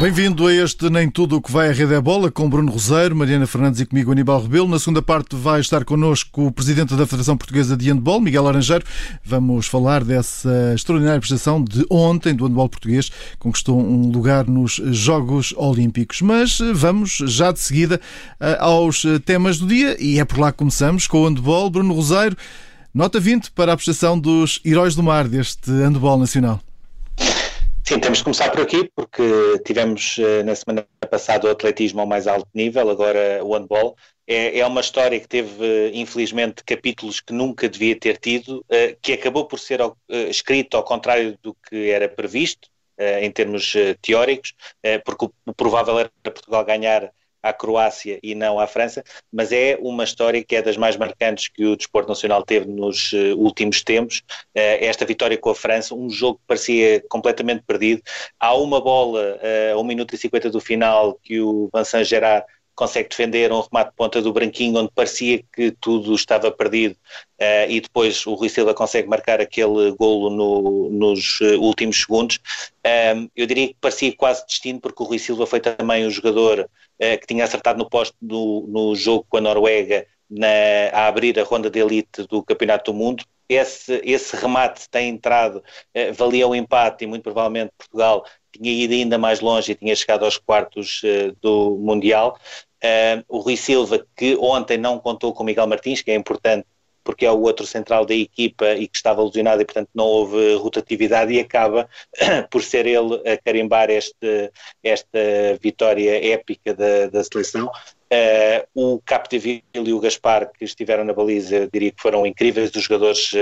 Bem-vindo a este Nem Tudo o que vai à Rede é Bola com Bruno Roseiro, Mariana Fernandes e comigo Aníbal Rebelo. Na segunda parte vai estar connosco o Presidente da Federação Portuguesa de Handball, Miguel Laranjeiro. Vamos falar dessa extraordinária prestação de ontem do handball português, conquistou um lugar nos Jogos Olímpicos. Mas vamos já de seguida eh, aos temas do dia e é por lá que começamos com o handball. Bruno Roseiro, nota 20 para a prestação dos Heróis do Mar deste handball nacional. Sim, temos de começar por aqui, porque tivemos eh, na semana passada o atletismo ao mais alto nível, agora o handball. É, é uma história que teve, infelizmente, capítulos que nunca devia ter tido, eh, que acabou por ser eh, escrito ao contrário do que era previsto, em termos teóricos, porque o provável era Portugal ganhar à Croácia e não à França, mas é uma história que é das mais marcantes que o desporto nacional teve nos uh, últimos tempos. Uh, esta vitória com a França, um jogo que parecia completamente perdido. Há uma bola uh, a 1 minuto e 50 do final que o Vincent Gerard consegue defender um remate de ponta do Branquinho, onde parecia que tudo estava perdido, uh, e depois o Rui Silva consegue marcar aquele golo no, nos uh, últimos segundos. Um, eu diria que parecia quase destino, porque o Rui Silva foi também o jogador uh, que tinha acertado no posto no, no jogo com a Noruega na, a abrir a ronda de elite do Campeonato do Mundo. Esse, esse remate tem entrado, valia o empate e muito provavelmente Portugal tinha ido ainda mais longe e tinha chegado aos quartos uh, do Mundial. Uh, o Rui Silva, que ontem não contou com o Miguel Martins, que é importante porque é o outro central da equipa e que estava lesionado e portanto não houve rotatividade e acaba por ser ele a carimbar este, esta vitória épica da, da seleção. Uh, o Capdeville e o Gaspar que estiveram na baliza, diria que foram incríveis, os jogadores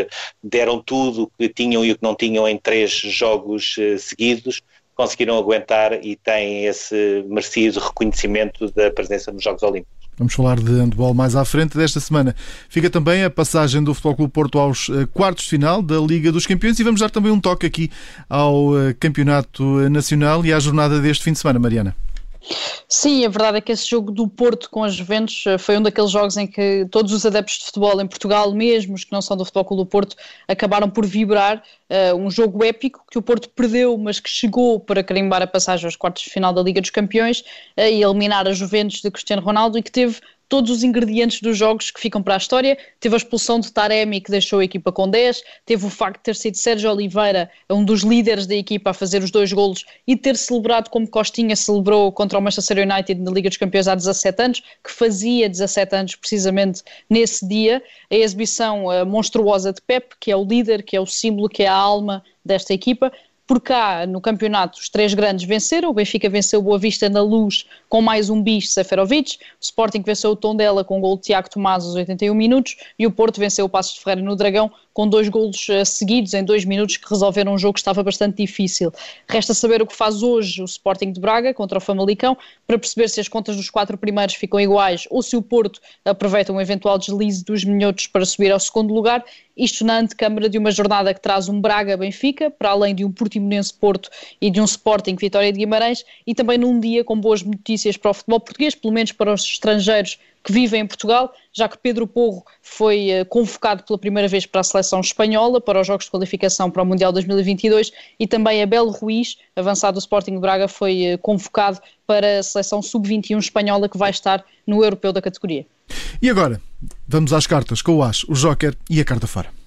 deram tudo o que tinham e o que não tinham em três jogos seguidos conseguiram aguentar e têm esse merecido reconhecimento da presença nos Jogos Olímpicos. Vamos falar de handball mais à frente desta semana. Fica também a passagem do Futebol Clube Porto aos eh, quartos de final da Liga dos Campeões e vamos dar também um toque aqui ao eh, Campeonato Nacional e à jornada deste fim de semana, Mariana. Sim, a verdade é que esse jogo do Porto com as Juventus eh, foi um daqueles jogos em que todos os adeptos de futebol em Portugal, mesmo os que não são do Futebol Clube do Porto, acabaram por vibrar. Uh, um jogo épico que o Porto perdeu, mas que chegou para carimbar a passagem aos quartos de final da Liga dos Campeões uh, e eliminar a Juventus de Cristiano Ronaldo e que teve todos os ingredientes dos jogos que ficam para a história. Teve a expulsão de Taremi, que deixou a equipa com 10, teve o facto de ter sido Sérgio Oliveira, um dos líderes da equipa, a fazer os dois golos e ter celebrado como Costinha celebrou contra o Manchester United na Liga dos Campeões há 17 anos, que fazia 17 anos precisamente nesse dia. A exibição uh, monstruosa de Pep, que é o líder, que é o símbolo, que é a alma desta equipa. Por cá, no campeonato, os três grandes venceram. O Benfica venceu o Boa Vista na luz com mais um bis Seferovic. O Sporting venceu o Tondela com o gol de Tiago Tomás aos 81 minutos. E o Porto venceu o Passos de Ferreira no Dragão com dois golos uh, seguidos em dois minutos que resolveram um jogo que estava bastante difícil. Resta saber o que faz hoje o Sporting de Braga contra o Famalicão para perceber se as contas dos quatro primeiros ficam iguais ou se o Porto aproveita um eventual deslize dos minhotos para subir ao segundo lugar. Isto na antecâmara de uma jornada que traz um Braga-Benfica, para além de um Portimonense-Porto e de um Sporting Vitória de Guimarães, e também num dia com boas notícias para o futebol português, pelo menos para os estrangeiros que vivem em Portugal, já que Pedro Porro foi uh, convocado pela primeira vez para a seleção espanhola, para os Jogos de Qualificação para o Mundial 2022, e também Abel Ruiz, avançado do Sporting Braga, foi uh, convocado para a seleção sub-21 espanhola que vai estar no Europeu da categoria. E agora, vamos às cartas com o As, o Joker e a carta fora.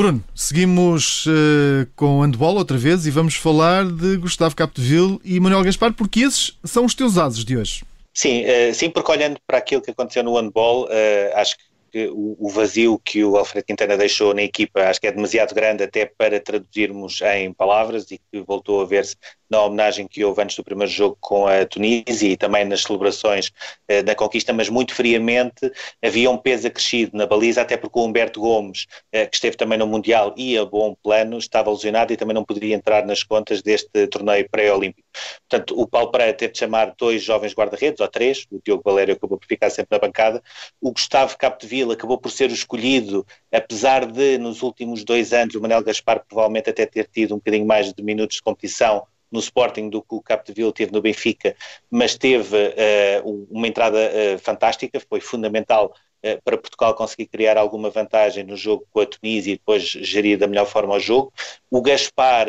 Bruno, seguimos uh, com handball outra vez e vamos falar de Gustavo Capdeville e Manuel Gaspar, porque esses são os teus ases de hoje. Sim, uh, sim, porque olhando para aquilo que aconteceu no handball, uh, acho que o, vazio que o Alfredo Quintana deixou na equipa acho que é demasiado grande até para traduzirmos em palavras e que voltou a ver-se na homenagem que houve antes do primeiro jogo com a Tunísia e também nas celebrações eh, da conquista, mas muito friamente havia um peso acrescido na baliza, até porque o Humberto Gomes, eh, que esteve também no Mundial e a bom plano, estava lesionado e também não poderia entrar nas contas deste torneio pré-olímpico. Portanto, o Paulo Pereira teve de chamar dois jovens guarda-redes, ou três, o Diogo Valério acabou por ficar sempre na bancada, o Gustavo Capdeville acabou por ser o escolhido, apesar de nos últimos dois anos o Manel Gaspar provavelmente até ter tido um bocadinho mais de minutos de competição no Sporting do que o Capdeville teve no Benfica, mas teve uh, uma entrada uh, fantástica, foi fundamental uh, para Portugal conseguir criar alguma vantagem no jogo com a Tunísia e depois gerir da melhor forma o jogo. O Gaspar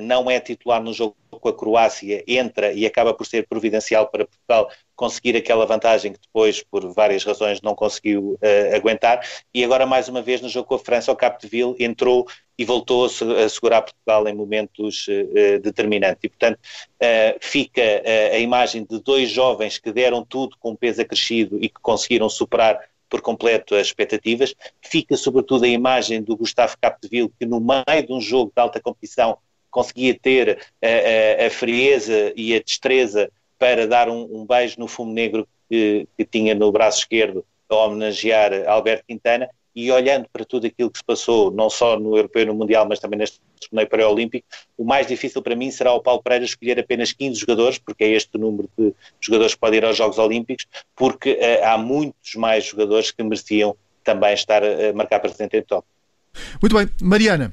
não é titular no jogo com a Croácia, entra e acaba por ser providencial para Portugal conseguir aquela vantagem que depois, por várias razões, não conseguiu uh, aguentar. E agora, mais uma vez, no jogo com a França, o Capdeville entrou e voltou a segurar Portugal em momentos uh, determinantes. E, portanto, uh, fica a imagem de dois jovens que deram tudo com peso acrescido e que conseguiram superar por completo as expectativas. Fica, sobretudo, a imagem do Gustavo Capdeville, que no meio de um jogo de alta competição conseguia ter a, frieza e a destreza para dar um, um beijo no fumo negro que, que, tinha no braço esquerdo a homenagear Alberto Quintana e olhando para tudo aquilo que se passou, não só no Europeu e no Mundial, mas também neste torneio pré-olímpico, o mais difícil para mim será o Paulo Pereira escolher apenas 15 jogadores, porque é este o número de jogadores que podem ir aos Jogos Olímpicos, porque uh, há muitos mais jogadores que mereciam também estar a marcar presente em top. Muito bem, Mariana,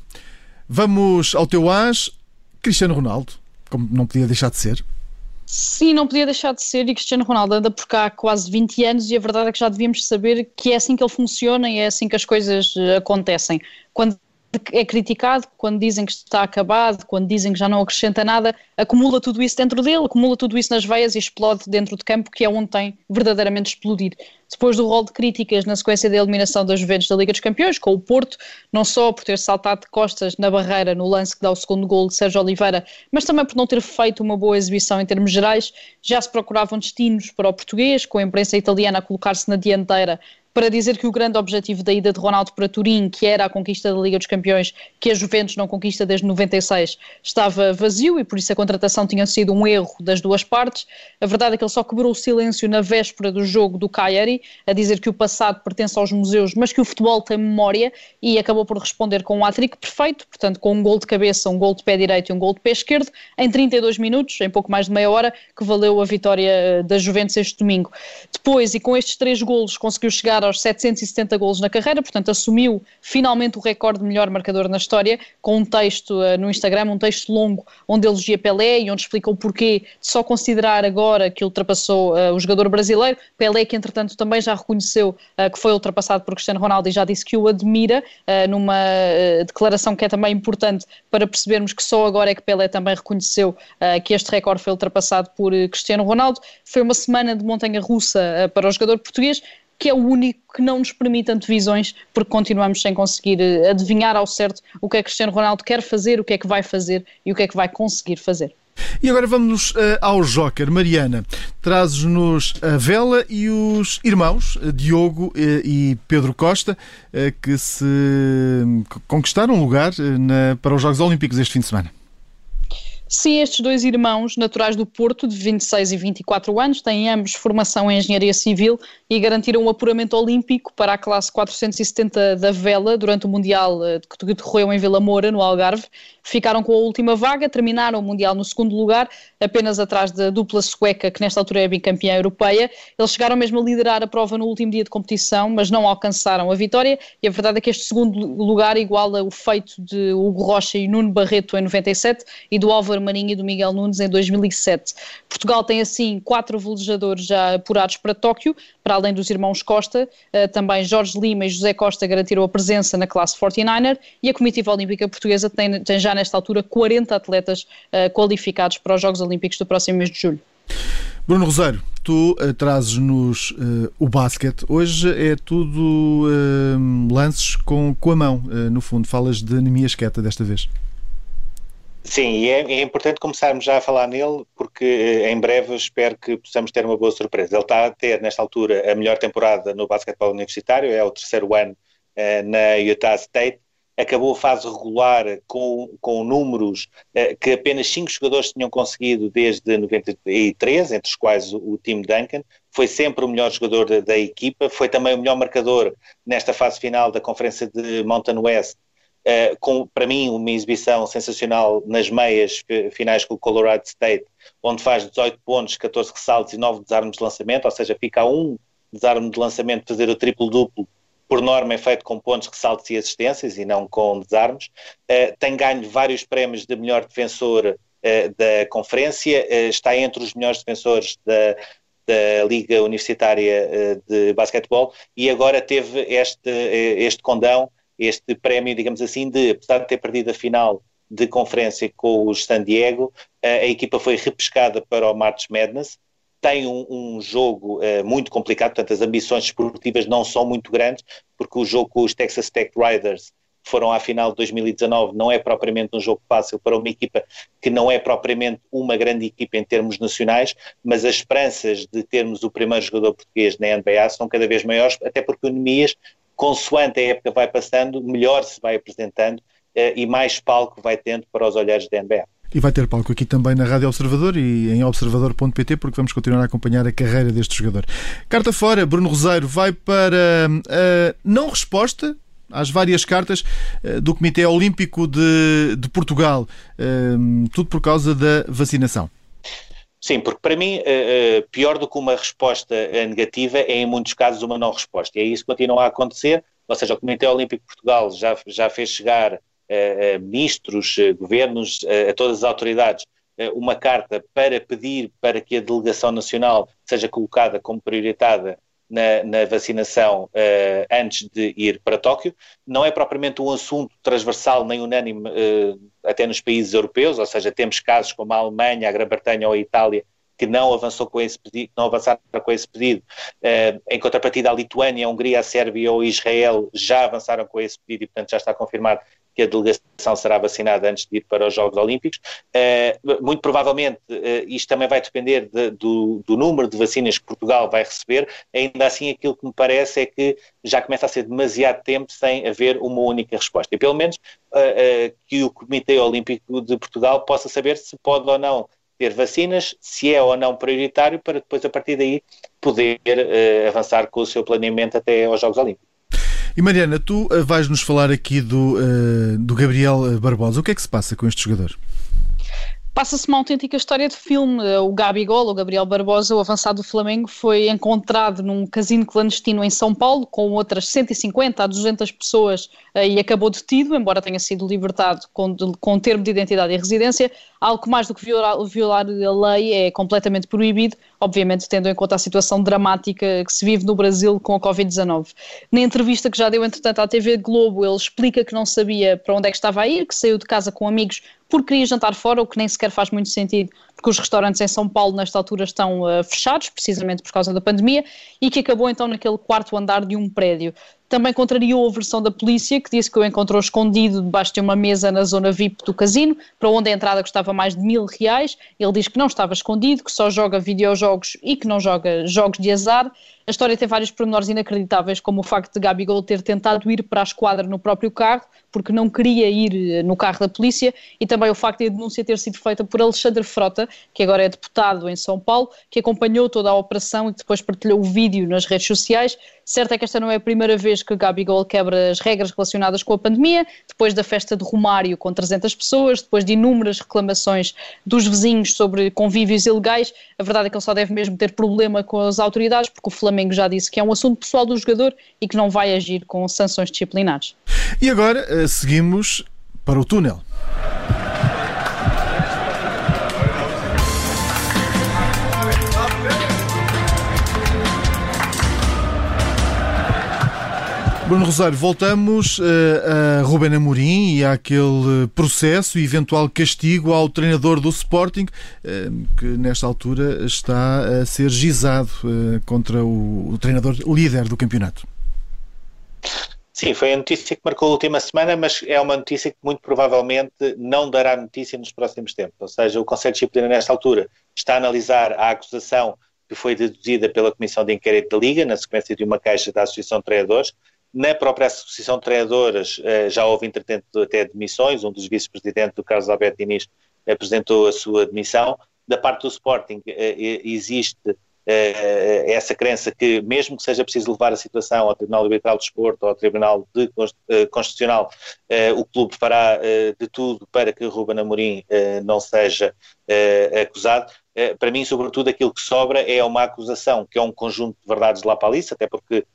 vamos ao teu as, Cristiano Ronaldo, como não podia deixar de ser. Sim, não podia deixar de ser, e Cristiano Ronaldo anda por cá há quase 20 anos e a verdade é que já devíamos saber que é assim que ele funciona e é assim que as coisas eh, acontecem. Quando é criticado, quando dizem que está acabado, quando dizem que já não acrescenta nada, acumula tudo isso dentro dele, acumula tudo isso nas veias e explode dentro de campo, que é onde tem verdadeiramente explodir. Depois do rol de críticas na sequência da eliminação das Juventus da Liga dos Campeões, com o Porto, não só por ter saltado de costas na barreira no lance que dá o segundo gol de Sérgio Oliveira, mas também por não ter feito uma boa exibição em termos gerais, já se procuravam destinos para o português, com a imprensa italiana a colocar-se na dianteira para dizer que o grande objetivo da ida de Ronaldo para Turim, que era a conquista da Liga dos Campeões, que a Juventus não conquista desde 96, estava vazio e por isso a contratação tinha sido um erro das duas partes. A verdade é que ele só quebrou o silêncio na véspera do jogo do Cagliari, a dizer que o passado pertence aos museus, mas que o futebol tem memória e acabou por responder com um hat-trick perfeito, portanto com um gol de cabeça, um gol de pé direito e um gol de pé esquerdo, em 32 minutos, em pouco mais de meia hora, que valeu a vitória eh, da Juventus este domingo. Depois, e com estes três golos, conseguiu chegar chegar aos 770 golos na carreira, portanto assumiu finalmente o recorde de melhor marcador na história, com um texto uh, no Instagram, um texto longo, onde elogia Pelé e onde explica o porquê de só considerar agora que ultrapassou uh, o jogador brasileiro. Pelé, que entretanto também já reconheceu uh, que foi ultrapassado por Cristiano Ronaldo e já disse que o admira, numa declaração que é também importante para percebermos que só agora é que Pelé também reconheceu que este recorde foi ultrapassado por Cristiano Ronaldo. Foi uma semana de montanha russa para o jogador português, que é o único que não nos permite antevisões, porque continuamos sem conseguir eh, adivinhar ao certo o que é que Cristiano Ronaldo quer fazer, o que é que vai fazer e o que é que vai conseguir fazer. E agora vamos uh, ao Joker. Mariana, trazes-nos a vela e os irmãos, eh, Diogo e Pedro Costa, que se conquistaram um lugar na, para os Jogos Olímpicos este fim de semana. Sim, estes dois irmãos naturais do Porto, de 26 e 24 anos, têm ambos formação em engenharia civil e garantiram o apuramento olímpico para a classe 470 da vela durante o Mundial eh, que decorreu em Vila Moura, no Algarve. Ficaram com a última vaga, terminaram o Mundial no segundo lugar, apenas atrás da dupla sueca, que nesta altura é bicampeã europeia. Eles chegaram mesmo a liderar a prova no último dia de competição, mas não alcançaram a vitória. E a verdade é que este segundo lugar iguala o feito de Hugo Rocha e Nuno Barreto em 97 e do Álvaro Marinho e do Miguel Nunes em 2007. Portugal tem assim quatro velejadores já apurados para Tóquio, para além dos irmãos Costa, eh, também Jorge Lima e José Costa garantiram a presença na classe 49er e a Comitiva Olímpica Portuguesa tem, tem já nesta altura 40 atletas uh, qualificados para os Jogos Olímpicos do próximo mês de julho. Bruno Rosário, tu uh, trazes-nos uh, o basquete. Hoje é tudo lances com, com a mão, no fundo. Falas de anemia esqueta desta vez. Sim, e é, é, importante começarmos já a falar nele, porque eh, em breve espero que possamos ter uma boa surpresa. Ele está a ter, nesta altura, a melhor temporada no basquetebol universitário, é o terceiro ano uh, na Utah State, acabou a fase regular com, com números uh, que apenas cinco jogadores tinham conseguido desde 93, entre os quais o, o Tim Duncan, foi sempre o melhor jogador da, da, equipa, foi também o melhor marcador nesta fase final da Conferência de Mountain West, uh, com, para mim, uma exibição sensacional nas meias finais com o Colorado State, onde faz 18 pontos, 14 ressaltos e 9 desarmes de lançamento, ou seja, fica a um desarme de lançamento fazer o triplo-duplo, por norma é feito com pontos, ressaltos e assistências e não com desarmes. Uh, tem ganho vários prémios de melhor defensor uh, da conferência, está entre os melhores defensores da, da Liga Universitária de Basquetebol e agora teve este, este condão, este prémio, digamos assim, de, apesar de ter perdido a final de conferência com os San Diego, a equipa foi repescada para o March Madness, tem um, um jogo uh, muito complicado, portanto as ambições esportivas não são muito grandes, porque o jogo com os Texas Tech Riders foram à final de 2019, não é propriamente um jogo fácil para uma equipa que não é propriamente uma grande equipa em termos nacionais, mas as esperanças de termos o primeiro jogador português na NBA são cada vez maiores, até porque o Nemias, consoante a época vai passando, melhor se vai apresentando uh, e mais palco vai tendo para os olhares da NBA. E vai ter palco aqui também na Rádio Observador e em observador.pt, porque vamos continuar a acompanhar a carreira deste jogador. Carta fora, Bruno Roseiro vai para a não resposta às várias cartas eh, do Comitê Olímpico de, de Portugal, tudo por causa da vacinação. Sim, porque para mim, eh, eh, pior do que uma resposta negativa é, em muitos casos, uma não resposta. E é isso que continua a acontecer. Ou seja, o Comitê Olímpico de Portugal já, já fez chegar a, ministros, governos, a todas as autoridades, uma carta para pedir para que a delegação nacional seja colocada como prioritada na, na vacinação uh, antes de ir para Tóquio. Não é propriamente um assunto transversal nem unânime uh, até nos países europeus, ou seja, temos casos como a Alemanha, a Grã-Bretanha ou a Itália que não avançou com esse pedido, não avançaram com esse pedido. Uh, em contrapartida, a Lituânia, a Hungria, a Sérvia ou Israel já avançaram com esse pedido e, portanto, já está confirmado que a delegação será vacinada antes de ir para os Jogos Olímpicos. Uh, muito provavelmente uh, isto também vai depender de, do, do, número de vacinas que Portugal vai receber. Ainda assim, aquilo que me parece é que já começa a ser demasiado tempo sem haver uma única resposta. E pelo menos uh, que o Comitê Olímpico de Portugal possa saber se pode ou não ter vacinas, se é ou não prioritário, para depois, a partir daí, poder avançar com o seu planeamento até aos Jogos Olímpicos. E Mariana, tu eh, vais nos falar aqui do, uh, do Gabriel Barbosa. O que é que se passa com este jogador? Passa-se uma autêntica história de filme. O Gabigol, o Gabriel Barbosa, o avançado do Flamengo, foi encontrado num casino clandestino em São Paulo com outras 150 a 200 pessoas eh, e acabou detido, embora tenha sido libertado com, com termo de identidade e residência. Algo mais do que violar, violar a lei é completamente proibido, obviamente tendo em conta a situação dramática que se vive no Brasil com a Covid-19. Na entrevista que já deu, entretanto, à TV Globo, ele explica que não sabia para onde é que estava a ir, que saiu de casa com amigos porque queria jantar fora, o que nem sequer faz muito sentido, porque os restaurantes em São Paulo nesta altura estão uh, fechados, precisamente por causa da pandemia, e que acabou então naquele quarto andar de um prédio. Também contrariou a versão da polícia, que disse que o encontrou escondido debaixo de uma mesa na zona VIP do casino, para onde a entrada custava mais de mil reais. Ele diz que não estava escondido, que só joga videojogos e que não joga jogos de azar. A história tem vários pormenores inacreditáveis, como o facto de Gabigol ter tentado ir para a esquadra no próprio carro, porque não queria ir eh, no carro da polícia, e também o facto de a denúncia ter sido feita por Alexandre Frota, que agora é deputado em São Paulo, que acompanhou toda a operação e depois partilhou o vídeo nas redes sociais. Certo é que esta não é a primeira vez que Gabigol quebra as regras relacionadas com a pandemia, depois da festa de Romário com 300 pessoas, depois de inúmeras reclamações dos vizinhos sobre convívios ilegais. A verdade é que ele só deve mesmo ter problema com as autoridades, porque o Flamengo já disse que é um assunto pessoal do jogador e que não vai agir com sanções disciplinares. E agora eh, seguimos para o túnel. Bruno Rosário, voltamos uh, a Ruben Amorim e àquele processo e eventual castigo ao treinador do Sporting, uh, que nesta altura está a ser gizado uh, contra o, o, treinador líder do campeonato. Sim, foi a notícia que marcou a última semana, mas é uma notícia que muito provavelmente não dará notícia nos próximos tempos. Ou seja, o Conselho de Disciplina, nesta altura, está a analisar a acusação que foi deduzida pela Comissão de Inquérito da Liga, na sequência de uma queixa da Associação de Treinadores, Na própria Associação de Treinadoras já houve, entretanto, até demissões. Um dos vice-presidentes, do Carlos Alberto Diniz, apresentou a sua demissão. Da parte do Sporting, existe é, essa crença que, mesmo que seja preciso levar a situação ao Tribunal Arbitral de Desporto ou ao Tribunal de, Constitucional, o clube fará de tudo para que Ruben Amorim não seja acusado. para mim, sobretudo, aquilo que sobra é uma acusação que é um conjunto de verdades de para até porque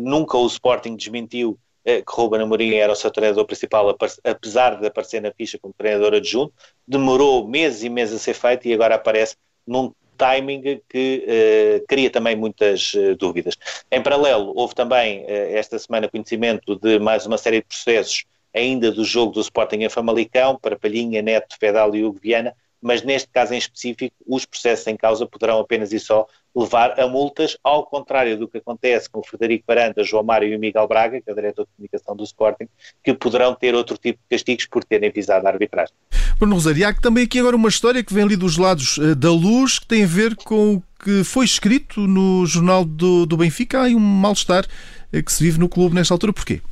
nunca o Sporting desmentiu que Ruben Amorim era o seu treinador principal, apesar de aparecer na ficha como treinador adjunto. Demorou meses e meses a ser feito e agora aparece num timing que uh, cria também muitas dúvidas. Em paralelo, houve também esta semana conhecimento de mais uma série de processos ainda do jogo do Sporting em Famalicão, para Palhinha, Neto, Fedal e Hugo Viana, mas neste caso em específico, os processos em causa poderão apenas e só levar a multas, ao contrário do que acontece com o Frederico Baranda, João Mário e o Miguel Braga, que é o diretor de comunicação do Sporting, que poderão ter outro tipo de castigos por terem visado a arbitragem. Bruno Rosário, há também aqui agora uma história que vem ali dos lados uh, da luz, que tem a ver com o que foi escrito no jornal do, do Benfica. Há um mal-estar uh, que se vive no clube nesta altura. Porquê?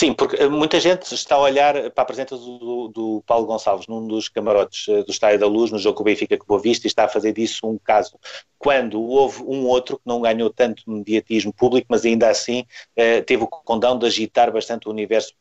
Sim, porque eh, muita gente está a olhar para a presença do, do Paulo Gonçalves num dos camarotes eh, do Estádio da Luz, no jogo com o Benfica que Boa Vista, e está a fazer disso um caso. Quando houve um outro que não ganhou tanto mediatismo público, mas ainda assim eh, teve o condão de agitar bastante o universo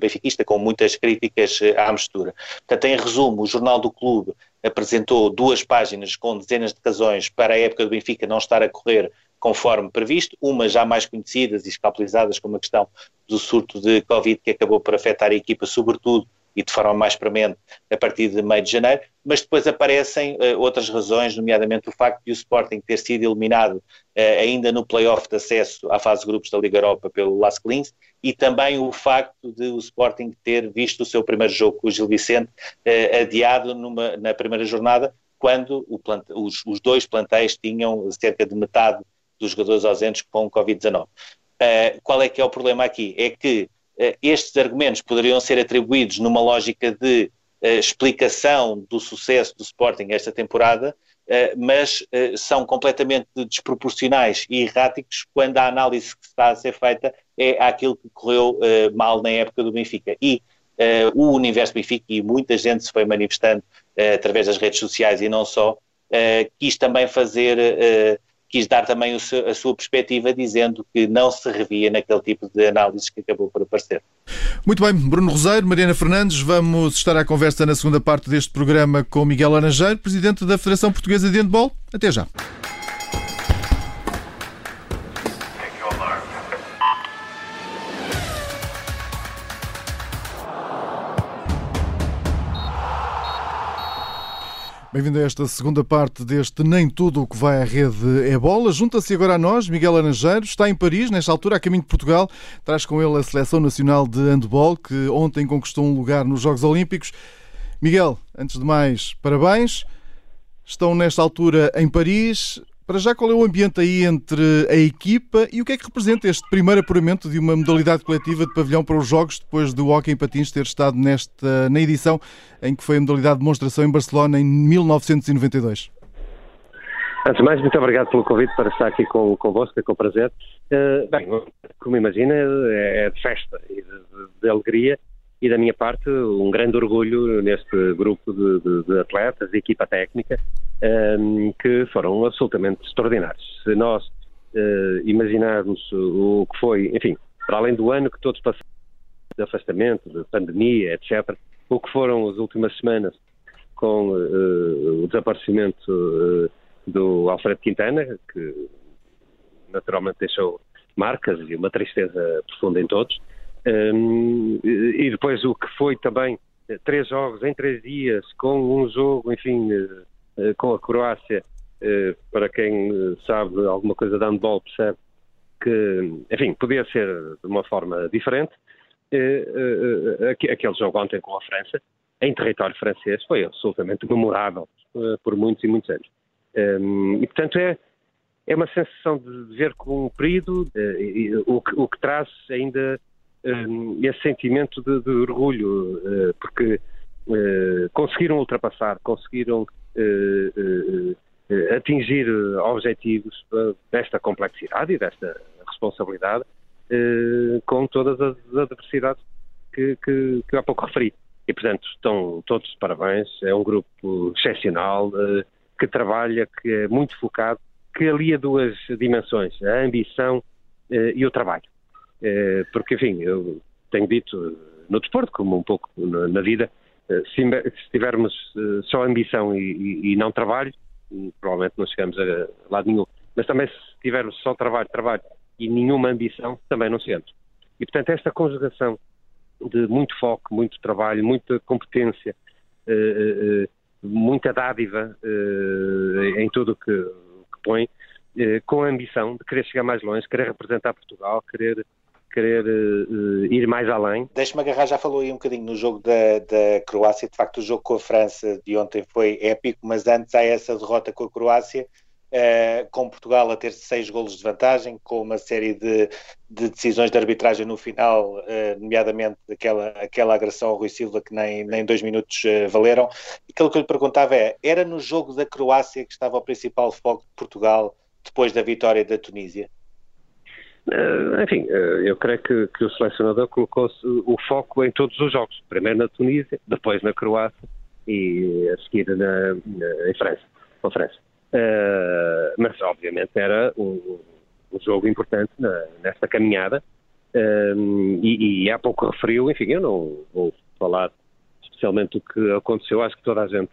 benfiquista, com muitas críticas à mistura. Portanto, em resumo, o Jornal do Clube apresentou duas páginas com dezenas de razões para a época do Benfica não estar a correr conforme previsto, umas já mais conhecidas e escapelizadas, como a questão do surto de Covid que acabou por afetar a equipa, sobretudo e de forma mais premente a partir de meio de janeiro, mas depois aparecem uh, outras razões, nomeadamente o facto de o Sporting ter sido eliminado uh, ainda no play-off de acesso à fase de grupos da Liga Europa pelo Las Clins e também o facto de o Sporting ter visto o seu primeiro jogo com o Gil Vicente uh, adiado numa, na primeira jornada, quando os, os dois plantéis tinham cerca de metade dos jogadores ausentes com Covid-19. Uh, qual é que é o problema aqui? É que uh, estes argumentos poderiam ser atribuídos numa lógica de uh, explicação do sucesso do Sporting esta temporada, mas são completamente desproporcionais e erráticos quando a análise que está a ser feita é aquilo que correu mal na época do Benfica. E o universo Benfica, e muita gente se foi manifestando através das redes sociais e não só, quis também fazer quis dar também seu, a sua perspectiva, dizendo que não se revia naquele tipo de análises que acabou por aparecer. Muito bem, Bruno Roseiro, Mariana Fernandes, vamos estar à conversa na segunda parte deste programa com Miguel Laranjeiro, Presidente da Federação Portuguesa de Handball. Até já. Bem-vindo a esta segunda parte deste Nem Tudo o que vai à rede é bola. Junta-se agora a nós, Miguel Aranjeiro, está em Paris, nesta altura, a caminho de Portugal. Traz com ele a Seleção Nacional de Handball, que ontem conquistou um lugar nos Jogos Olímpicos. Miguel, antes de mais, parabéns. Estão nesta altura em Paris. Para já, qual é o ambiente aí entre a equipa e o que é que representa este primeiro apuramento de uma modalidade coletiva de pavilhão para os Jogos, depois do Hockey em Patins ter estado nesta, na edição em que foi a modalidade de demonstração em Barcelona em 1992? Antes de mais, muito obrigado pelo convite para estar aqui com, convosco, é com prazer. Uh, bem, como imagina, é, de festa e de, de, de alegria e da minha parte um grande orgulho neste grupo de, de, de atletas e equipa técnica um, ehm, que foram absolutamente extraordinários. Se nós uh, imaginarmos o que foi, enfim, para além do ano que todos passaram de afastamento, de pandemia, etc., o que foram as últimas semanas com uh, o desaparecimento uh, do Alfredo Quintana, que naturalmente deixou marcas e uma tristeza profunda em todos. Um, e depois o que foi também eh, três jogos em três dias, com um jogo, enfim, uh, com a Croácia, para quem sabe alguma coisa de handball percebe que, enfim, podia ser de uma forma diferente. Aquele jogo ontem com a França, em território francês, foi absolutamente memorável por muitos e muitos anos. E, portanto, é, é uma sensação de ver cumprido, o, que, o que traz ainda esse sentimento de, de orgulho, uh, porque uh, conseguiram ultrapassar, conseguiram uh, atingir objetivos desta complexidade e desta responsabilidade com todas as adversidades que, que, que há pouco referi. E, portanto, estão todos de parabéns. É um grupo excepcional, que trabalha, que é muito focado, que alia duas dimensões, a ambição e o trabalho. Porque, enfim, eu tenho dito no desporto, como um pouco na vida, se, tivermos só ambição e, não trabalho, provavelmente não chegamos a lado nenhum. Mas também se tivermos só trabalho, trabalho e nenhuma ambição, também não chegamos. E, portanto, esta conjugação de muito foco, muito trabalho, muita competência, eh, eh, eh, muita dádiva em tudo o que põe, com a ambição de querer chegar mais longe, querer representar Portugal, querer querer uh, ir mais além. Deixe-me agarrar, já falou aí um bocadinho no jogo da, da Croácia, de facto o jogo com a França de ontem foi épico, mas antes há essa derrota com a Croácia, uh, com Portugal a ter seis golos de vantagem, com uma série de, de decisões de arbitragem no final, uh, nomeadamente aquela, aquela agressão ao Rui Silva que nem, nem dois minutos valeram. Aquilo que eu lhe perguntava é, era no jogo da Croácia que estava o principal foco de Portugal depois da vitória da Tunísia? Uh, enfim, uh, eu creio que, que o selecionador colocou o foco em todos os jogos. Primeiro na Tunísia, depois na Croácia e a seguir na, na, em França, com França. Uh, mas, obviamente, era um, um jogo importante na, nesta caminhada. E, e, há pouco referiu, enfim, eu não vou falar especialmente do que aconteceu, acho que toda a gente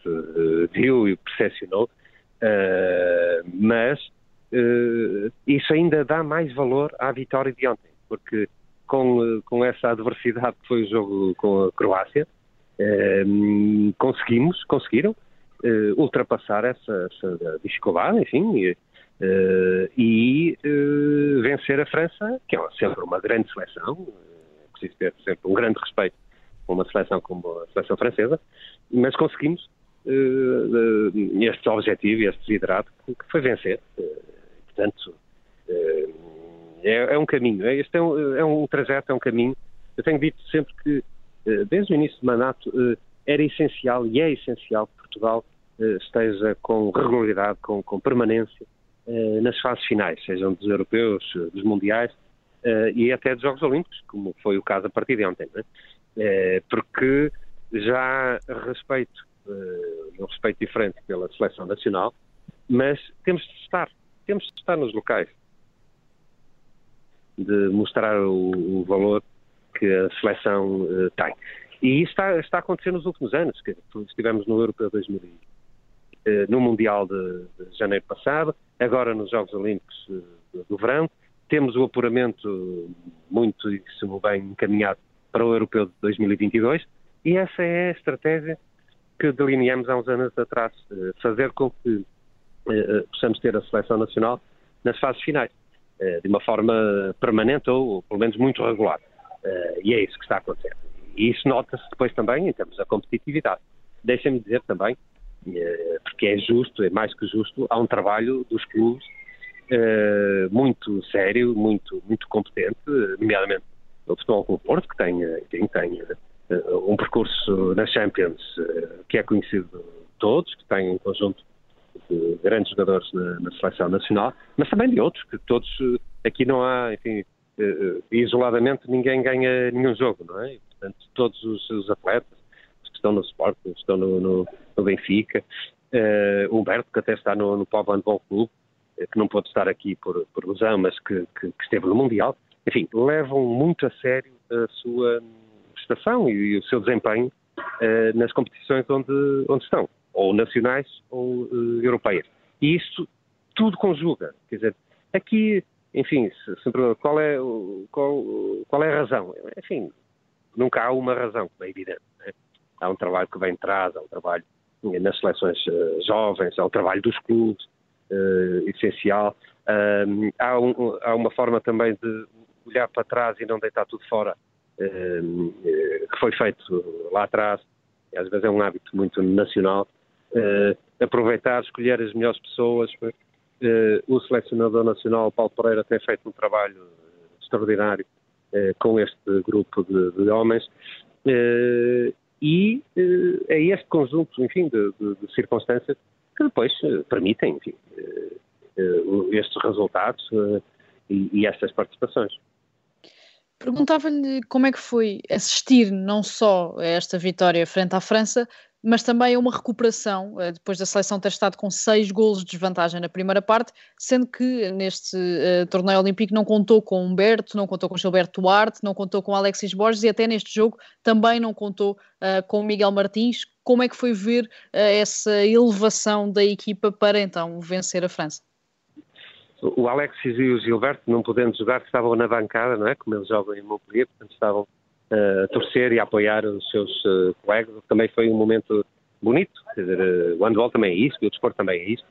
viu e percepcionou, mas uh, isso ainda dá mais valor à vitória de ontem, porque com, eh, com essa adversidade que foi o jogo com a Croácia, uh, conseguimos, conseguiram ultrapassar essa, essa, dificuldade, enfim, e, vencer a França, que é sempre uma grande seleção, é preciso ter sempre um grande respeito por uma seleção como a seleção francesa, mas conseguimos este objetivo, este desidrato, que foi vencer Portanto, eh, é, é um caminho. É, este é um, é um trajeto, é um caminho. Eu tenho dito sempre que, eh, desde o início do mandato, eh, era essencial e é essencial que Portugal esteja com regularidade, com, com permanência nas fases finais, sejam dos europeus, dos mundiais e até dos Jogos Olímpicos, como foi o caso a partir de ontem. É? Porque já respeito, um respeito diferente pela seleção nacional, mas temos de estar temos de estar nos locais, de mostrar o, o valor que a seleção uh, tem. E isso está, está a acontecer nos últimos anos. Que estivemos no Europeu 2000, uh, eh, no Mundial de, de, janeiro passado, agora nos Jogos Olímpicos do, do verão. Temos o apuramento muito bem encaminhado para o Europeu de 2022 e essa é a estratégia que delineamos há uns anos atrás, fazer com que eh, eh, possamos ter a seleção nacional nas fases finais, eh, de uma forma permanente ou pelo menos muito regular. E é isso que está a acontecer. E isso nota-se depois também em termos da competitividade. Deixem-me dizer também, porque é justo, é mais que justo, há um trabalho dos clubes muito sério, muito, muito competente, nomeadamente o Futebol Clube Porto, que tem, tem, tem um percurso na Champions que é conhecido de todos, que tem um conjunto de grandes jogadores na, na, seleção nacional, mas também de outros, que todos, eh, aqui não há, enfim, uh, isoladamente ninguém ganha nenhum jogo, não é? E, portanto, todos os, os, atletas, que estão no Sport, que estão no, no, no Benfica, uh, Humberto, que até está no, no Povo Handball Clube, uh, que não pode estar aqui por, por lesão, mas que, que, que, esteve no Mundial, enfim, levam muito a sério a sua prestação e, e o seu desempenho nas competições onde, onde estão ou nacionais ou uh, europeias. E isso tudo conjuga. Quer dizer, aqui, enfim, se, se qual, é, qual, qual é a razão? Enfim, nunca há uma razão, é evidente. Né? Há um trabalho que vem de trás, há um trabalho nas seleções uh, jovens, há o trabalho dos clubes, uh, essencial. há, um, há, uma forma também de olhar para trás e não deitar tudo fora, que foi feito lá atrás. Às vezes é um hábito muito nacional uh, aproveitar, escolher as melhores pessoas. Uh, o selecionador nacional, Paulo Pereira, tem feito um trabalho extraordinário uh, com este grupo de, de homens. e é este conjunto, enfim, de, de, de circunstâncias que depois permitem, enfim, estes resultados. e, e estas participações. Perguntava-lhe como é que foi assistir não só a esta vitória frente à França, mas também a uma recuperação, eh, depois da seleção ter estado com seis golos de desvantagem na primeira parte, sendo que neste uh, torneio olímpico não contou com Humberto, não contou com Gilberto Duarte, não contou com Alexis Borges e até neste jogo também não contou uh, com Miguel Martins. Como é que foi ver uh, essa elevação da equipa para então vencer a França? o Alexis e o Gilberto, não podendo jogar, estavam na bancada, não é? Como eles jogam em Montpellier, portanto estavam uh, torcer e apoiar os seus uh, colegas. Também foi um momento bonito, quer dizer, uh, o handball também é isso, o desporto também é isso,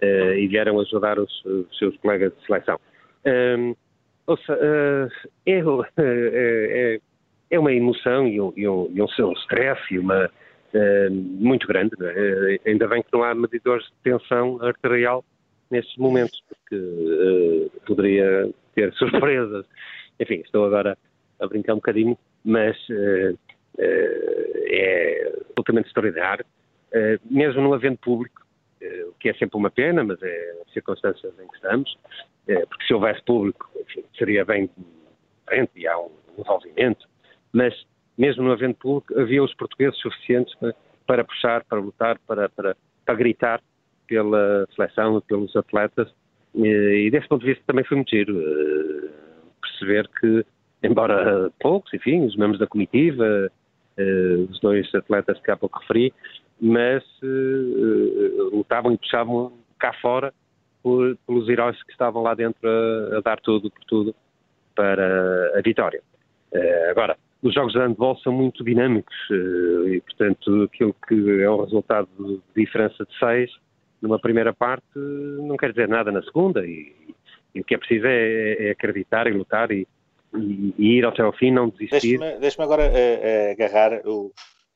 e vieram ajudar os, os, seus colegas de seleção. Um, ouça, é, é, é, uma emoção e um, e um, e um stress e uma, muito grande, é? ainda bem que não há medidores de tensão arterial nestes momentos, porque uh, poderia ter surpresas. Enfim, estou agora a brincar um bocadinho, mas uh, uh, é absolutamente extraordinário. mesmo não havendo público, o que é sempre uma pena, mas é as circunstâncias em que estamos, porque se houvesse público, enfim, seria bem diferente e há um envolvimento, mas mesmo não havendo público, havia os portugueses suficientes para, para puxar, para lutar, para, para, para gritar pela seleção, pelos atletas, e desse ponto de vista também foi muito giro eh, perceber que, embora poucos, enfim, os membros da comitiva, eh, os dois atletas que há pouco referi, mas eh, lutavam e puxavam cá fora por, pelos heróis que estavam lá dentro a, a, dar tudo por tudo para a vitória. agora, os jogos de handball são muito dinâmicos e, portanto, aquilo que é o resultado de diferença de seis numa primeira parte não quer dizer nada na segunda e, e o que é preciso é, é, acreditar e lutar e, e, e, ir até ao fim, não desistir. Deixa-me deixa agora uh, agarrar o,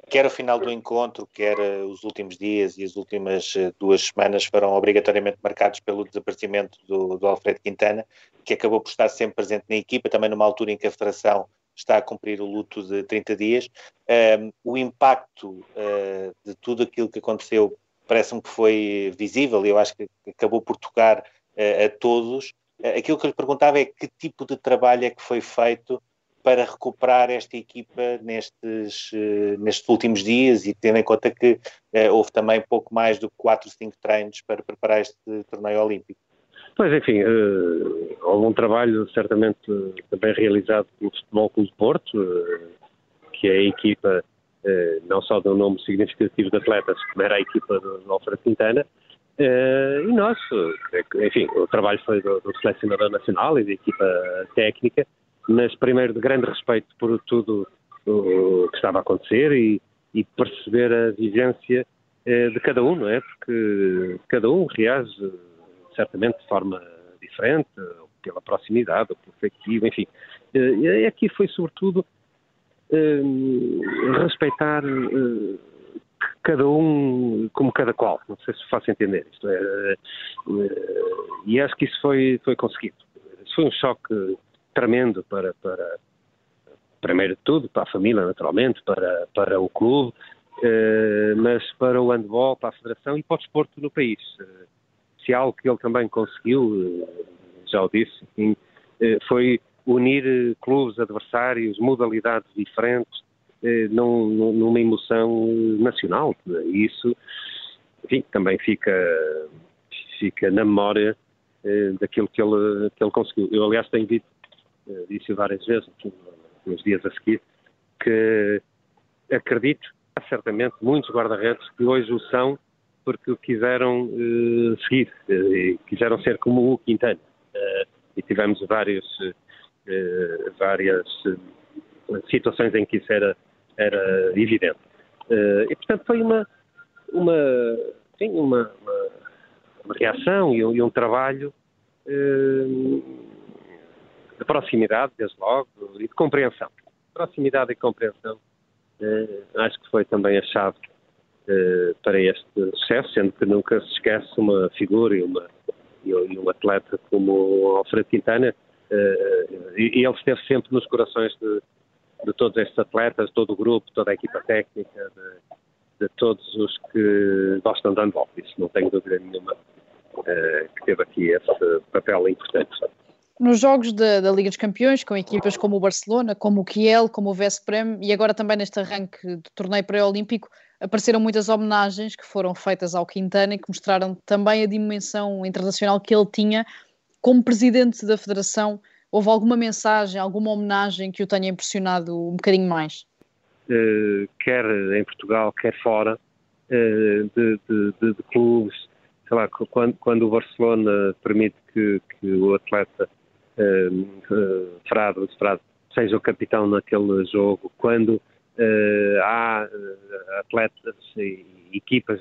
quer o final do encontro, quer uh, os últimos dias e as últimas uh, duas semanas foram obrigatoriamente marcados pelo desaparecimento do, do, Alfredo Quintana, que acabou por estar sempre presente na equipa, também numa altura em que a Federação está a cumprir o luto de 30 dias. Um, o impacto de tudo aquilo que aconteceu parece-me que foi visível e eu acho que acabou por tocar uh, a todos. Aquilo que eu lhe perguntava é que tipo de trabalho é que foi feito para recuperar esta equipa nestes, uh, nestes últimos dias e tendo em conta que houve também pouco mais do que 4, 5 treinos para preparar este torneio olímpico. Pois, enfim, uh, houve um trabalho certamente também realizado pelo Futebol Clube de Porto, que é a equipa eh, não só de um nome significativo de atletas, como era a equipa do, Alfredo Quintana, eh, e nós, eh, enfim, o trabalho foi do, do selecionador nacional e da equipa técnica, mas primeiro de grande respeito por tudo o que estava a acontecer e, e perceber a vivência de cada um, não é? Porque cada um reage certamente de forma diferente, pela proximidade, ou pelo efetivo, enfim. E aqui foi sobretudo uh, respeitar uh, cada um como cada qual. Não sei se faço entender isto. É, uh, e acho que isso foi, foi conseguido. Foi um choque tremendo para, para, primeiro de tudo, para a família, naturalmente, para, para o clube, mas para o handball, para a federação e para o desporto no país. se algo que ele também conseguiu, já o disse, enfim, foi unir eh, clubes adversários, modalidades diferentes, eh, num, numa emoção nacional. E isso, enfim, também fica, fica na memória eh, daquilo que ele, que ele conseguiu. Eu, aliás, tenho dito, disse várias vezes, nos dias a seguir, que acredito, há certamente muitos guarda-redes que hoje o são porque quiseram uh, seguir, uh, quiseram ser como o Quintana. E tivemos vários eh, várias eh, situações em que isso era, era evidente. Eh, e, portanto, foi uma, uma, sim, uma, uma, uma reação e um, e um trabalho de proximidade, desde logo, e de compreensão. Proximidade e compreensão acho que foi também a chave para este sucesso, sendo que nunca se esquece uma figura e, uma, e um atleta como o Alfredo Quintana, eh, e ele esteve sempre nos corações de, de todos estes atletas, todo o grupo, toda a equipa técnica, de, de todos os que gostam de handball. Isso não tenho dúvida nenhuma uh, que teve aqui esse papel importante. nos jogos da, da, Liga dos Campeões, com equipas como o Barcelona, como o Kiel, como o Vesprem, e agora também neste arranque do torneio pré-olímpico, apareceram muitas homenagens que foram feitas ao Quintana e que mostraram também a dimensão internacional que ele tinha como presidente da Federação. Houve alguma mensagem, alguma homenagem que o tenha impressionado um bocadinho mais? Uh, quer em Portugal, quer fora, uh, de, de, de, de, clubes, sei lá, quando, quando o Barcelona permite que, que o atleta uh, Frado, Frado seja o capitão naquele jogo, quando há atletas e equipas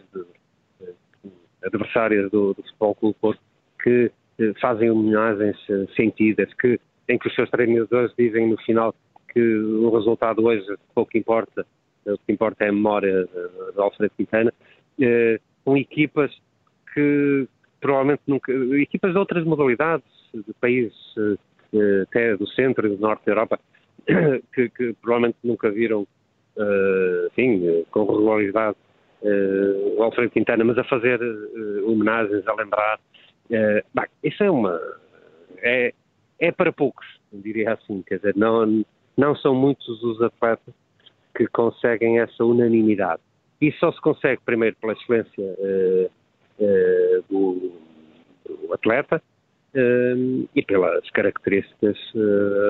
adversárias do, do Futebol Clube Porto que fazem homenagens sentidas, que, em que os seus treinadores dizem no final que o resultado hoje pouco importa, o que importa é a memória de Alfredo Quintana, com equipas que provavelmente nunca, equipas de outras modalidades, de países até do centro e do norte da Europa, que, que provavelmente nunca viram enfim, com regularidade o Alfredo Quintana, mas a fazer homenagens, a lembrar. Uh, bem, isso é uma. É, é para poucos, diria assim, quer dizer, não, não são muitos os atletas que conseguem essa unanimidade. E só se consegue, primeiro, pela excelência do, do, atleta, e pelas características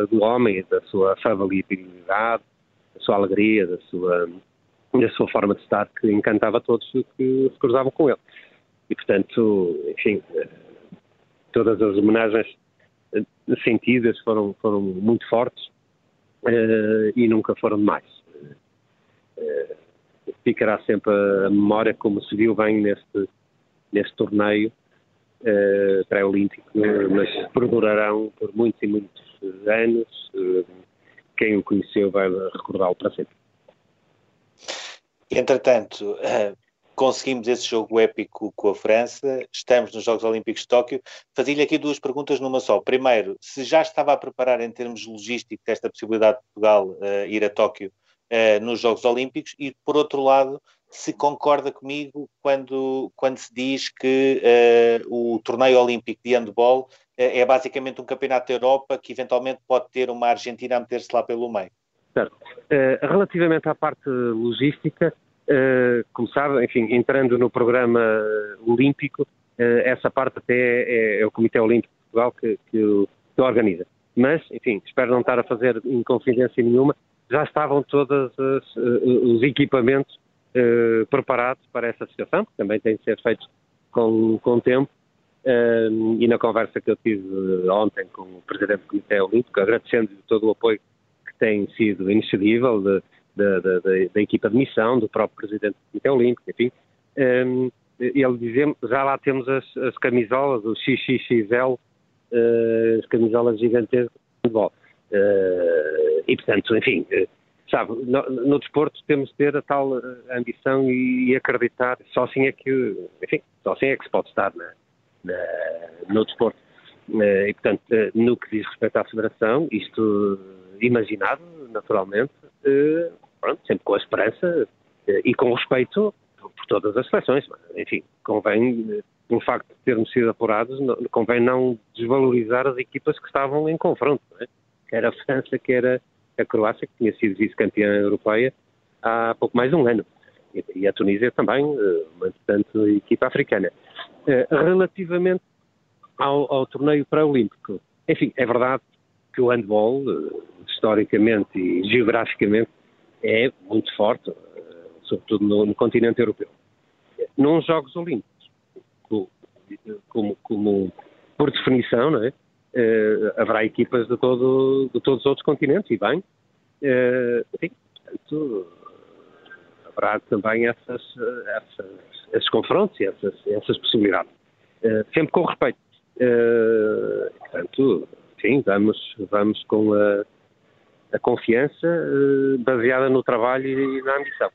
do homem, da sua afabilidade, da sua alegria, da sua, da sua forma de estar, que encantava todos que se cruzavam com ele. E, portanto, enfim, todas as homenagens eh, sentidas foram, foram muito fortes uh, e nunca foram demais. Uh, ficará sempre a memória como se viu bem neste, neste torneio uh, pré-olímpico, mas perdurarão por muitos e muitos anos quem o conheceu vai recordá-lo para sempre. Entretanto, conseguimos esse jogo épico com a França, estamos nos Jogos Olímpicos de Tóquio. Fazia-lhe aqui duas perguntas numa só. Primeiro, se já estava a preparar em termos logísticos esta possibilidade de Portugal uh, ir a Tóquio uh, nos Jogos Olímpicos, e por outro lado, se concorda comigo quando, quando se diz que uh, o torneio olímpico de handball é, basicamente um campeonato da Europa que eventualmente pode ter uma Argentina a meter-se lá pelo meio. Certo. Relativamente à parte logística, como sabe, enfim, entrando no programa olímpico, uh, essa parte até é, é, o Comitê Olímpico de Portugal que, que, que organiza. Mas, enfim, espero não estar a fazer inconfidência nenhuma, já estavam todos os equipamentos preparados para essa situação, que também tem de ser feito com, com tempo, e na conversa que eu tive ontem com o Presidente do Comitê Olímpico, agradecendo todo o apoio que tem sido inexcedível da equipa de missão, do próprio Presidente do Comitê Olímpico, enfim, um, ele dizia já lá temos as, as camisolas, o XXXL, uh, as camisolas gigantescas de futebol. Uh, e, portanto, enfim, uh, sabe, no, no, desporto temos de ter a tal ambição e, e, acreditar, só assim é que, enfim, só assim é que se pode estar, não é? no desporto. Eh, e, portanto, eh, no que diz respeito à Federação, isto imaginado, naturalmente, eh, pronto, sempre com a esperança e com respeito por todas as seleções. Enfim, convém, pelo facto de termos sido apurados, convém não desvalorizar as equipas que estavam em confronto, é? quer a França, quer a Croácia, que tinha sido vice-campeã europeia há pouco mais de um ano. E a Tunísia também, uma importante equipa africana. Eh, relativamente ao, ao torneio pré-olímpico, enfim, é verdade que o handball, eh, historicamente e geograficamente, é muito forte, eh, sobretudo no, no continente europeu. Nos Jogos Olímpicos, como, como por definição, não é? Uh, haverá equipas de, todo, de todos os outros continentes, e bem, uh, portanto, haverá também essas, essas esses confrontos e essas, essas possibilidades. Uh, sempre com respeito. Uh, portanto, sim, vamos, vamos com a, a confiança uh, baseada no trabalho e na ambição.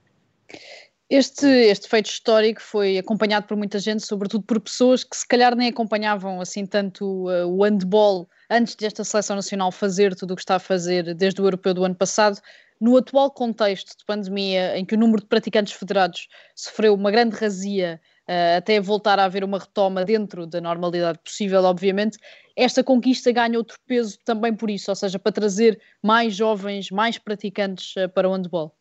Este, este feito histórico foi acompanhado por muita gente, sobretudo por pessoas que se calhar nem acompanhavam assim tanto uh, o handball antes desta seleção nacional fazer tudo o que está a fazer desde o europeu do ano passado. No atual contexto de pandemia, em que o número de praticantes federados sofreu uma grande razia uh, até voltar a haver uma retoma dentro da normalidade possível, obviamente, esta conquista ganha outro peso também por isso, ou seja, para trazer mais jovens, mais praticantes para o handball?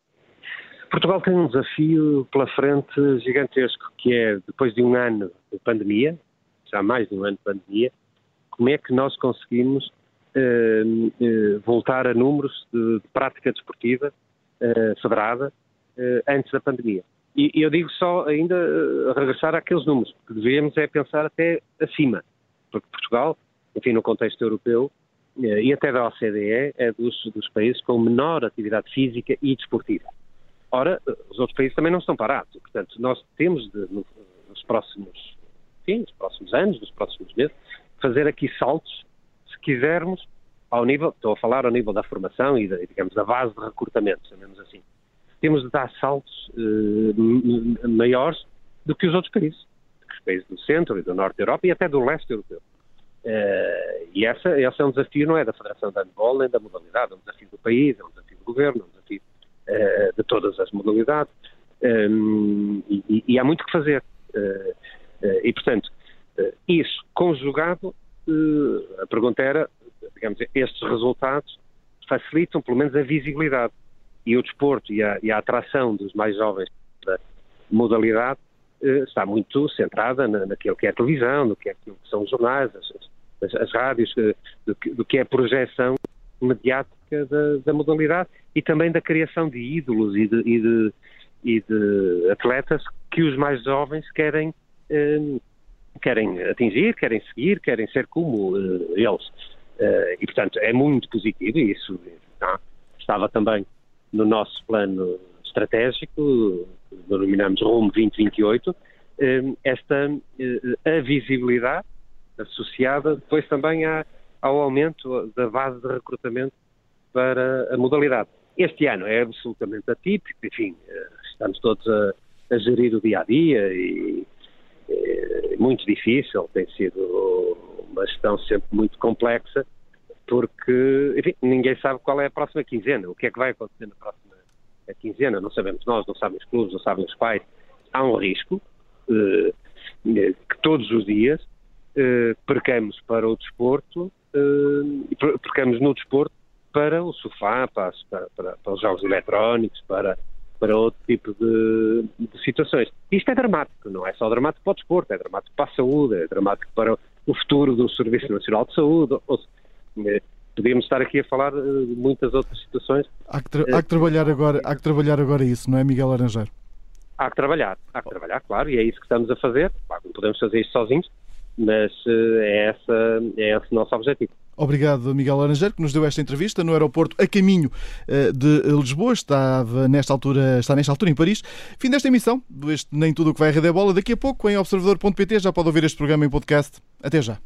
Portugal tem um desafio pela frente gigantesco, que é, depois de um ano de pandemia, já mais de um ano de pandemia, como é que nós conseguimos eh, eh, voltar a números de, de prática desportiva eh, federada eh, antes da pandemia. E, e, eu digo só ainda eh, regressar àqueles números, porque devemos é pensar até acima, porque Portugal, enfim, no contexto europeu, eh, e até da OCDE, é dos, dos países com menor atividade física e desportiva. Ora, os outros países também não estão parados. Portanto, nós temos de, nos próximos, enfim, nos próximos anos, nos próximos meses, fazer aqui saltos, se quisermos, ao nível, estou a falar ao nível da formação e, digamos, da base de recrutamento, chamemos assim. Temos de dar saltos eh, maiores do que os outros países, os países do centro e do norte da Europa e até do leste europeu. Uh, e essa, esse é um desafio, não é da Federação de Handball nem da modalidade, é um desafio do país, é um desafio do governo, é um desafio uh, de todas as modalidades, um, e, e, há muito que fazer. Uh, e, portanto, isso conjugado, a pergunta era, digamos, estes resultados facilitam pelo menos a visibilidade. E o desporto e a, e a atração dos mais jovens da modalidade está muito centrada na, naquilo que é a televisão, no que, é, que são os jornais, as, as, as rádios, do que, do que é a projeção mediática da, da, modalidade e também da criação de ídolos e de, e de, e de atletas que os mais jovens querem, eh, querem atingir, querem seguir, querem ser como eh, eles. Eh, e, portanto, é muito positivo e isso tá, estava também no nosso plano estratégico, denominamos Rumo 2028, eh, esta eh, a visibilidade associada depois também ao aumento da base de recrutamento para a modalidade. Este ano é absolutamente atípico, enfim, eh, estamos todos a, a gerir o dia a dia e é muito difícil, tem sido uma gestão sempre muito complexa, porque, enfim, ninguém sabe qual é a próxima quinzena, o que é que vai acontecer na próxima quinzena, não sabemos nós, não sabem os clubes, não sabem os pais. Há um risco eh, que todos os dias percamos para o desporto, eh, percamos no desporto para o sofá, para, para, para os jogos eletrónicos, para, para outro tipo de, de, situações. Isto é dramático, não é só dramático para o desporto, é dramático para a saúde, é dramático para o futuro do Serviço Nacional de Saúde. Ou, eh, podíamos estar aqui a falar de muitas outras situações. Há que, há que, trabalhar, agora, há que trabalhar agora isso, não é, Miguel Aranjeiro? Há que trabalhar, há que trabalhar, claro, e é isso que estamos a fazer. Claro, não podemos fazer isto sozinhos, mas é, essa, é esse o nosso objetivo. Obrigado, Miguel Laranjeiro, que nos deu esta entrevista no aeroporto a caminho eh, de Lisboa. Estava nesta altura, está nesta altura em Paris. Fim desta emissão, este Nem Tudo o que vai a Rede é Bola. Daqui a pouco, em observador.pt, já pode ouvir este programa em podcast. Até já.